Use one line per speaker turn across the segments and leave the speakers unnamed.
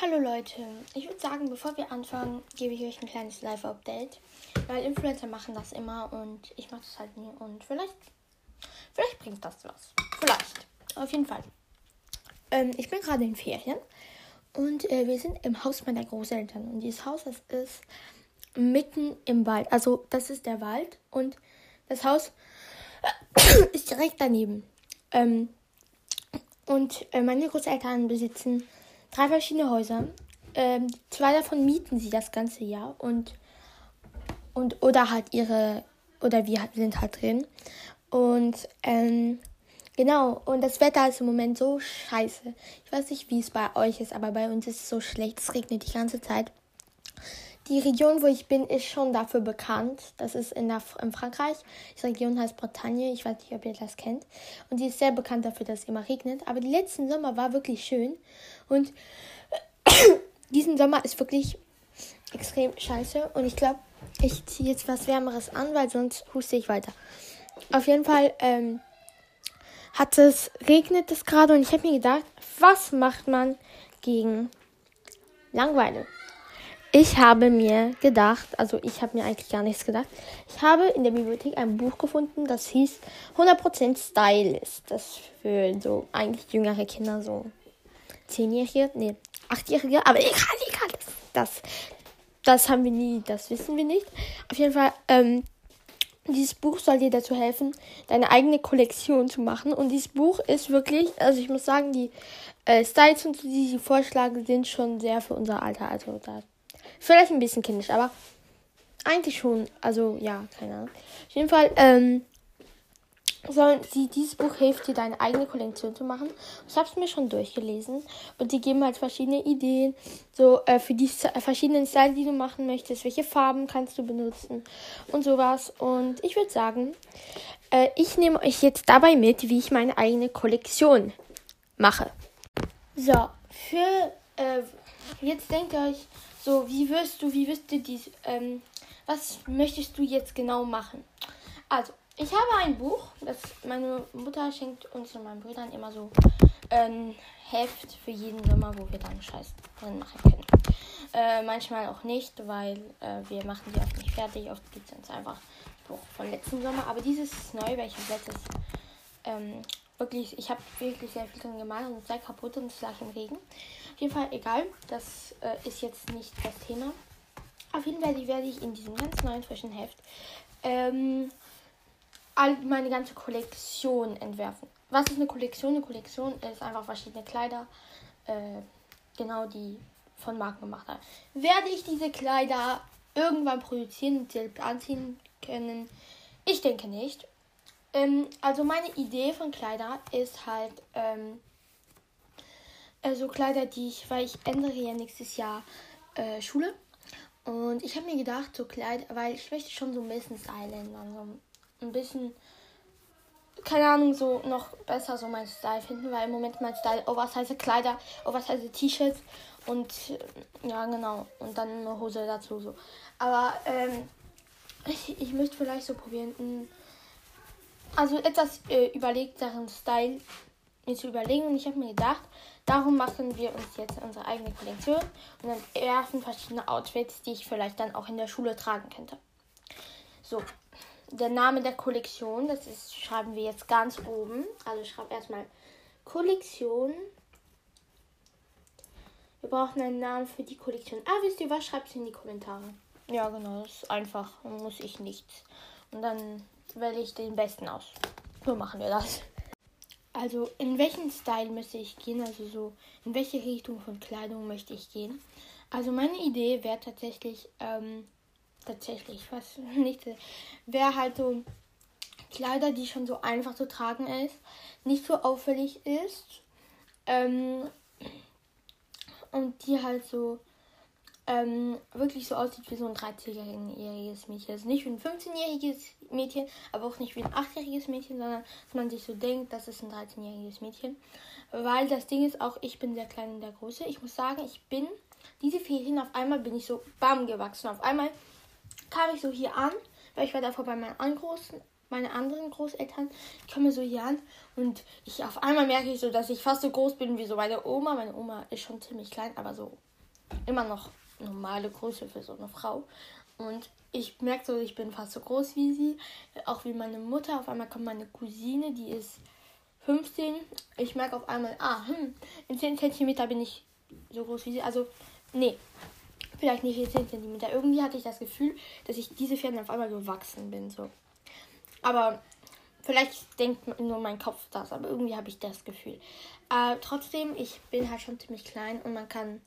Hallo Leute, ich würde sagen, bevor wir anfangen, gebe ich euch ein kleines Live-Update. Weil Influencer machen das immer und ich mache das halt nie. Und vielleicht, vielleicht bringt das was. Vielleicht. Auf jeden Fall. Ähm, ich bin gerade in Ferien und äh, wir sind im Haus meiner Großeltern. Und dieses Haus, das ist mitten im Wald. Also das ist der Wald und das Haus ist direkt daneben. Ähm, und äh, meine Großeltern besitzen drei verschiedene Häuser. Ähm, zwei davon mieten sie das ganze Jahr und, und oder halt ihre, oder wir sind halt drin. Und ähm, genau, und das Wetter ist im Moment so scheiße. Ich weiß nicht, wie es bei euch ist, aber bei uns ist es so schlecht. Es regnet die ganze Zeit. Die Region, wo ich bin, ist schon dafür bekannt. Das ist in, der, in Frankreich. Die Region heißt Bretagne. Ich weiß nicht, ob ihr das kennt. Und die ist sehr bekannt dafür, dass es immer regnet. Aber die letzten Sommer war wirklich schön. Und diesen Sommer ist wirklich extrem scheiße. Und ich glaube, ich ziehe jetzt was Wärmeres an, weil sonst huste ich weiter. Auf jeden Fall ähm, hat es, regnet es gerade und ich habe mir gedacht, was macht man gegen Langeweile? Ich habe mir gedacht, also ich habe mir eigentlich gar nichts gedacht. Ich habe in der Bibliothek ein Buch gefunden, das hieß 100% Stylist. Das für so eigentlich jüngere Kinder, so 10-Jährige, nee, 8-Jährige, aber egal, egal, das, das, das haben wir nie, das wissen wir nicht. Auf jeden Fall, ähm, dieses Buch soll dir dazu helfen, deine eigene Kollektion zu machen. Und dieses Buch ist wirklich, also ich muss sagen, die äh, Styles die sie vorschlagen, sind schon sehr für unser Alter. Also da Vielleicht ein bisschen kindisch, aber eigentlich schon. Also, ja, keine Ahnung. Auf jeden Fall, ähm, sollen sie, dieses Buch hilft dir, deine eigene Kollektion zu machen. Ich habe es mir schon durchgelesen und die geben halt verschiedene Ideen, so äh, für die äh, verschiedenen Style, die du machen möchtest, welche Farben kannst du benutzen und sowas. Und ich würde sagen, äh, ich nehme euch jetzt dabei mit, wie ich meine eigene Kollektion mache. So, für äh, jetzt denkt ihr euch, so, wie wirst du, wie wirst du dies, ähm, was möchtest du jetzt genau machen? Also, ich habe ein Buch, das meine Mutter schenkt uns und meinen Brüdern immer so ein Heft für jeden Sommer, wo wir dann Scheiß drin machen können. Äh, manchmal auch nicht, weil äh, wir machen die oft nicht fertig. Oft gibt es uns einfach Buch von letzten Sommer. Aber dieses ist neu, weil ich letztes ähm, wirklich, ich habe wirklich sehr viel drin gemalt und es sei kaputt und es lag im Regen. Auf jeden Fall egal, das äh, ist jetzt nicht das Thema. Auf jeden Fall werde ich in diesem ganz neuen frischen Heft ähm, all meine ganze Kollektion entwerfen. Was ist eine Kollektion? Eine Kollektion ist einfach verschiedene Kleider, äh, genau die von Marken gemacht haben. Werde ich diese Kleider irgendwann produzieren und selbst anziehen können? Ich denke nicht. Ähm, also meine Idee von Kleider ist halt ähm, also Kleider, die ich, weil ich ändere ja nächstes Jahr äh, Schule. Und ich habe mir gedacht, so Kleider, weil ich möchte schon so ein bisschen Style ändern. So ein bisschen, keine Ahnung, so noch besser so mein Style finden, weil im Moment mein Style oversize Kleider, oversize T-Shirts und äh, ja, genau. Und dann eine Hose dazu so. Aber ähm, ich, ich möchte vielleicht so probieren, also etwas äh, überlegteren Style mir zu überlegen. Und ich habe mir gedacht, Darum machen wir uns jetzt unsere eigene Kollektion und ersten verschiedene Outfits, die ich vielleicht dann auch in der Schule tragen könnte. So, der Name der Kollektion, das ist, schreiben wir jetzt ganz oben. Also ich schreibe erstmal Kollektion. Wir brauchen einen Namen für die Kollektion. Ah, wisst ihr was? Schreibt es in die Kommentare. Ja, genau, das ist einfach. Muss ich nichts. Und dann wähle ich den besten aus. So machen wir das. Also in welchen Style möchte ich gehen? Also so in welche Richtung von Kleidung möchte ich gehen? Also meine Idee wäre tatsächlich, ähm, tatsächlich, was nicht, wäre halt so Kleider, die schon so einfach zu tragen ist, nicht so auffällig ist ähm, und die halt so ähm, wirklich so aussieht wie so ein 13-jähriges Mädchen. Also nicht wie ein 15-jähriges Mädchen, aber auch nicht wie ein 8-jähriges Mädchen, sondern dass man sich so denkt, das ist ein 13-jähriges Mädchen. Weil das Ding ist auch, ich bin sehr klein in der Größe. Ich muss sagen, ich bin diese Ferien auf einmal bin ich so bam gewachsen. Auf einmal kam ich so hier an, weil ich war davor bei meinen Großen, meine anderen Großeltern kommen so hier an und ich auf einmal merke ich so, dass ich fast so groß bin wie so meine Oma. Meine Oma ist schon ziemlich klein, aber so immer noch normale Größe für so eine Frau. Und ich merke so, ich bin fast so groß wie sie, auch wie meine Mutter. Auf einmal kommt meine Cousine, die ist 15. Ich merke auf einmal, ah, hm, in 10 cm bin ich so groß wie sie. Also, nee, vielleicht nicht in 10 cm. Irgendwie hatte ich das Gefühl, dass ich diese Pferde auf einmal gewachsen bin. So. Aber vielleicht denkt nur mein Kopf das, aber irgendwie habe ich das Gefühl. Äh, trotzdem, ich bin halt schon ziemlich klein und man kann,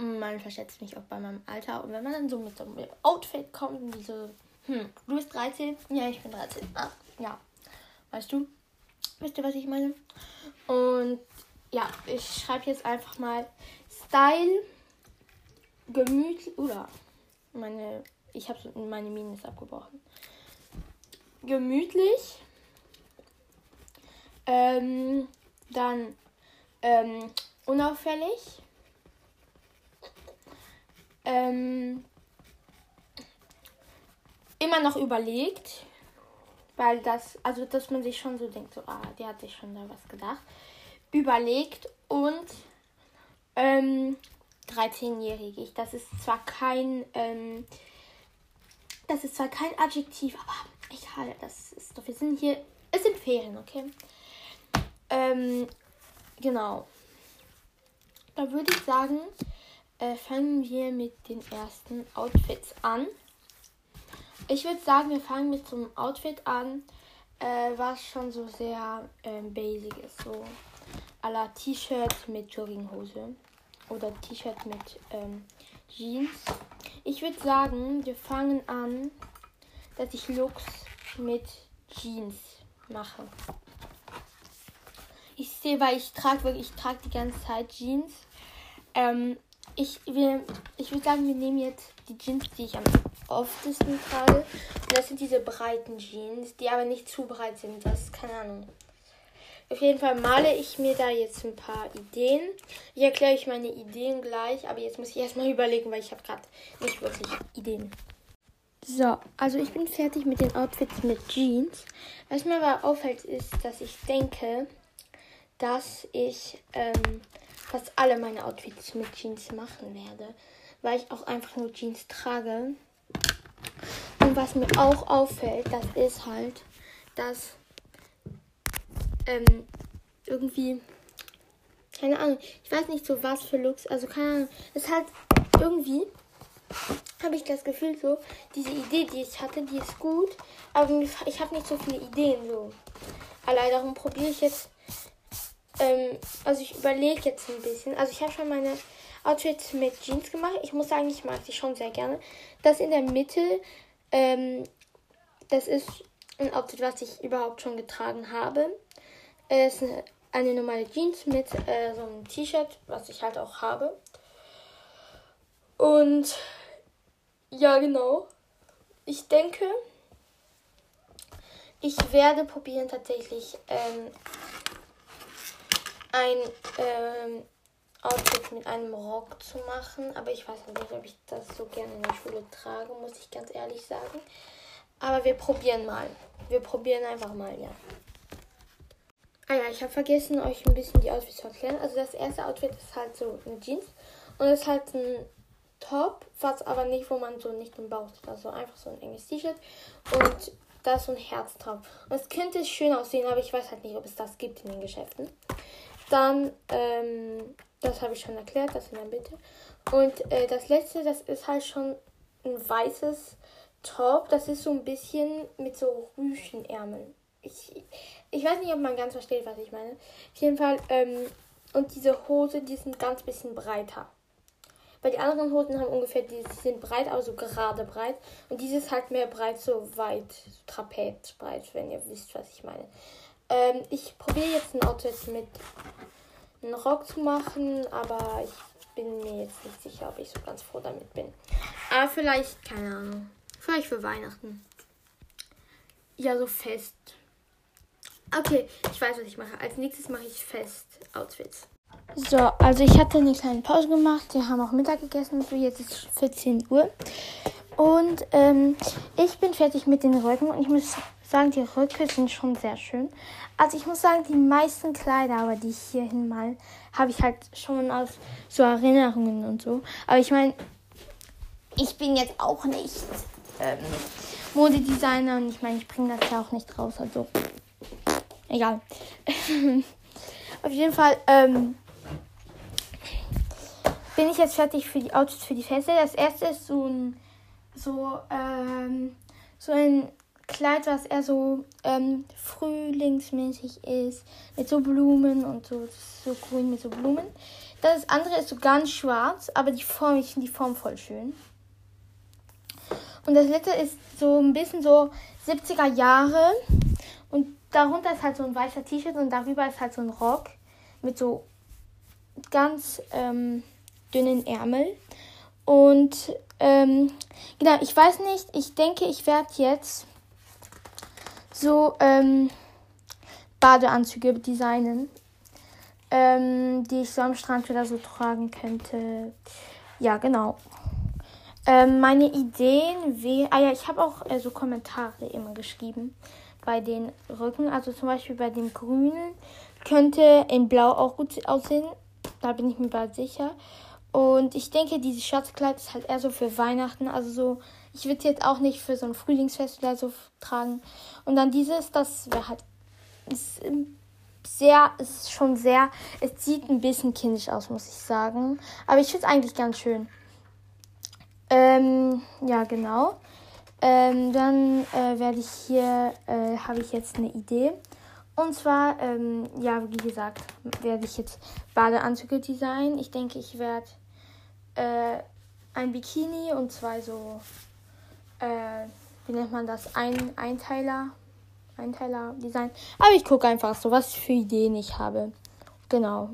man verschätzt mich auch bei meinem Alter. Und wenn man dann so mit so einem Outfit kommt und die so, hm, du bist 13? Ja, ich bin 13. Ah, ja. Weißt du? Wisst ihr, was ich meine? Und ja, ich schreibe jetzt einfach mal Style, gemütlich, oder meine, ich habe meine Mine ist abgebrochen gemütlich. Ähm, dann ähm, unauffällig. Ähm, immer noch überlegt, weil das, also dass man sich schon so denkt, so, ah, der hat sich schon da was gedacht. Überlegt und ähm, 13-jährig. Das ist zwar kein, ähm, das ist zwar kein Adjektiv, aber Egal, das ist doch. Wir sind hier. Es sind Ferien, okay? Ähm, genau. Da würde ich sagen, äh, fangen wir mit den ersten Outfits an. Ich würde sagen, wir fangen mit so Outfit an, äh, was schon so sehr ähm, basic ist. So aller T-Shirt mit Jogginghose oder T-Shirt mit ähm, Jeans. Ich würde sagen, wir fangen an dass ich Looks mit Jeans mache. Ich sehe, weil ich trage wirklich, ich trage die ganze Zeit Jeans. Ähm, ich, ich würde sagen, wir nehmen jetzt die Jeans, die ich am oftesten trage. Und das sind diese breiten Jeans, die aber nicht zu breit sind. Das ist keine Ahnung. Auf jeden Fall male ich mir da jetzt ein paar Ideen. Ich erkläre euch meine Ideen gleich, aber jetzt muss ich erstmal überlegen, weil ich habe gerade nicht wirklich Ideen. So, also ich bin fertig mit den Outfits mit Jeans. Was mir aber auffällt, ist, dass ich denke, dass ich ähm, fast alle meine Outfits mit Jeans machen werde, weil ich auch einfach nur Jeans trage. Und was mir auch auffällt, das ist halt, dass ähm, irgendwie, keine Ahnung, ich weiß nicht so was für Looks, also keine Ahnung, es ist halt irgendwie habe ich das Gefühl so, diese Idee, die ich hatte, die ist gut, aber ich habe nicht so viele Ideen so. Allein darum probiere ich jetzt, ähm, also ich überlege jetzt ein bisschen. Also ich habe schon meine Outfits mit Jeans gemacht. Ich muss sagen, ich mag sie schon sehr gerne. Das in der Mitte, ähm, das ist ein Outfit, was ich überhaupt schon getragen habe. Es ist eine normale Jeans mit äh, so einem T-Shirt, was ich halt auch habe. Und ja, genau. Ich denke, ich werde probieren tatsächlich ähm, ein ähm, Outfit mit einem Rock zu machen. Aber ich weiß nicht, ob ich das so gerne in der Schule trage, muss ich ganz ehrlich sagen. Aber wir probieren mal. Wir probieren einfach mal, ja. Ah ja, ich habe vergessen, euch ein bisschen die Outfits zu erklären. Also das erste Outfit ist halt so ein Jeans. Und es ist halt ein Top, was aber nicht, wo man so nicht im Bauch sieht. Also einfach so ein enges T-Shirt. Und da ist so ein Herz drauf. Und es könnte schön aussehen, aber ich weiß halt nicht, ob es das gibt in den Geschäften. Dann, ähm, das habe ich schon erklärt, das in der Mitte. Und äh, das letzte, das ist halt schon ein weißes Top. Das ist so ein bisschen mit so Rüschenärmeln. Ich, ich weiß nicht, ob man ganz versteht, was ich meine. Auf jeden Fall, ähm, und diese Hose, die sind ganz bisschen breiter. Weil die anderen Hosen haben ungefähr, die sind breit, aber so gerade breit. Und dieses halt mehr breit, so weit, so trapezbreit, wenn ihr wisst, was ich meine. Ähm, ich probiere jetzt ein Outfit mit einem Rock zu machen, aber ich bin mir jetzt nicht sicher, ob ich so ganz froh damit bin. Aber vielleicht, keine Ahnung. Vielleicht für Weihnachten. Ja, so fest. Okay, ich weiß, was ich mache. Als nächstes mache ich fest Outfits. So, also ich hatte eine kleine Pause gemacht. Wir haben auch Mittag gegessen. So, jetzt ist 14 Uhr. Und ähm, ich bin fertig mit den Röcken und ich muss sagen, die Röcke sind schon sehr schön. Also ich muss sagen, die meisten Kleider, aber die ich hierhin mal, habe ich halt schon aus so Erinnerungen und so. Aber ich meine, ich bin jetzt auch nicht ähm, Modedesigner und ich meine, ich bringe das ja auch nicht raus. Also egal. Auf jeden Fall ähm, bin ich jetzt fertig für die Outfits für die Feste. Das erste ist so ein so ähm, so ein Kleid, was eher so ähm, frühlingsmäßig ist, mit so Blumen und so, so grün mit so Blumen. Das andere ist so ganz schwarz, aber die Form, ich finde die Form voll schön. Und das letzte ist so ein bisschen so 70er Jahre. Und darunter ist halt so ein weißer T-Shirt und darüber ist halt so ein Rock mit so ganz ähm, dünnen Ärmel. Und ähm, genau, ich weiß nicht, ich denke, ich werde jetzt so ähm, Badeanzüge designen, ähm, die ich so am Strand wieder so tragen könnte. Ja, genau. Ähm, meine Ideen, wie, ah ja, ich habe auch äh, so Kommentare immer geschrieben bei den Rücken. Also zum Beispiel bei dem grünen könnte in Blau auch gut aussehen. Da bin ich mir bald sicher. Und ich denke, dieses Schatzkleid ist halt eher so für Weihnachten. Also so, ich würde jetzt auch nicht für so ein Frühlingsfest oder so tragen. Und dann dieses, das wäre halt ist sehr, ist schon sehr, es sieht ein bisschen kindisch aus, muss ich sagen. Aber ich finde es eigentlich ganz schön. Ähm, ja, genau. Ähm, dann äh, werde ich hier, äh, habe ich jetzt eine Idee. Und zwar, ähm, ja, wie gesagt, werde ich jetzt Badeanzüge designen. Ich denke, ich werde äh, ein Bikini und zwei so, äh, wie nennt man das, ein Einteiler, Einteiler Design. Aber ich gucke einfach so, was für Ideen ich habe. Genau.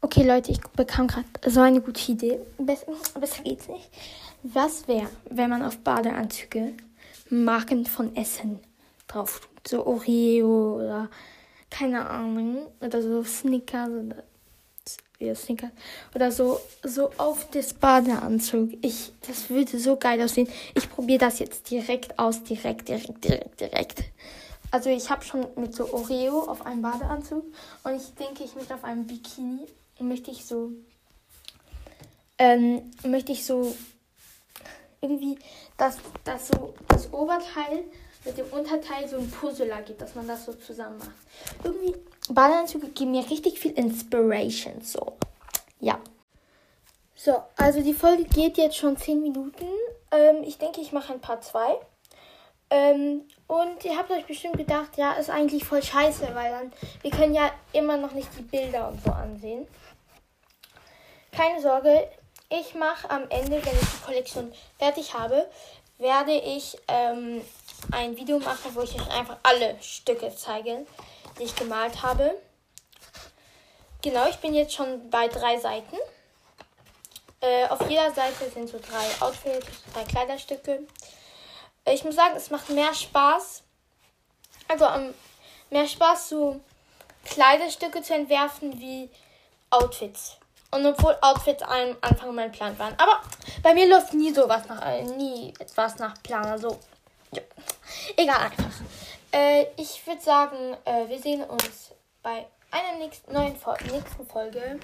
Okay, Leute, ich bekam gerade so eine gute Idee. Besser, besser geht's nicht. Was wäre, wenn man auf Badeanzüge Marken von Essen drauf tut? So Oreo oder keine Ahnung. Oder so Snickers oder Snickers. Oder so, so auf das Badeanzug. Ich, das würde so geil aussehen. Ich probiere das jetzt direkt aus. Direkt, direkt, direkt, direkt. Also ich habe schon mit so Oreo auf einem Badeanzug und ich denke, ich möchte auf einem Bikini möchte ich so ähm, möchte ich so irgendwie, dass, dass so das Oberteil mit dem Unterteil so ein Puzzle ergibt, dass man das so zusammen macht. Irgendwie, Badeanzüge geben mir richtig viel Inspiration, so. Ja. So, also die Folge geht jetzt schon 10 Minuten. Ähm, ich denke, ich mache ein Part 2. Ähm, und ihr habt euch bestimmt gedacht, ja, ist eigentlich voll scheiße, weil dann, wir können ja immer noch nicht die Bilder und so ansehen. Keine Sorge, ich mache am Ende, wenn ich die Kollektion fertig habe, werde ich ähm, ein Video machen, wo ich euch einfach alle Stücke zeige, die ich gemalt habe. Genau, ich bin jetzt schon bei drei Seiten. Äh, auf jeder Seite sind so drei Outfits, drei Kleiderstücke. Ich muss sagen, es macht mehr Spaß. Also um, mehr Spaß, so Kleiderstücke zu entwerfen wie Outfits. Und obwohl Outfits am Anfang mein Plan waren. Aber bei mir läuft nie sowas nach, äh, nie etwas nach Plan. Also, ja. Egal einfach. Äh, ich würde sagen, äh, wir sehen uns bei einer nächsten, neuen Fol nächsten Folge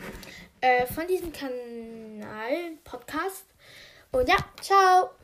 äh, von diesem Kanal, Podcast. Und ja, ciao!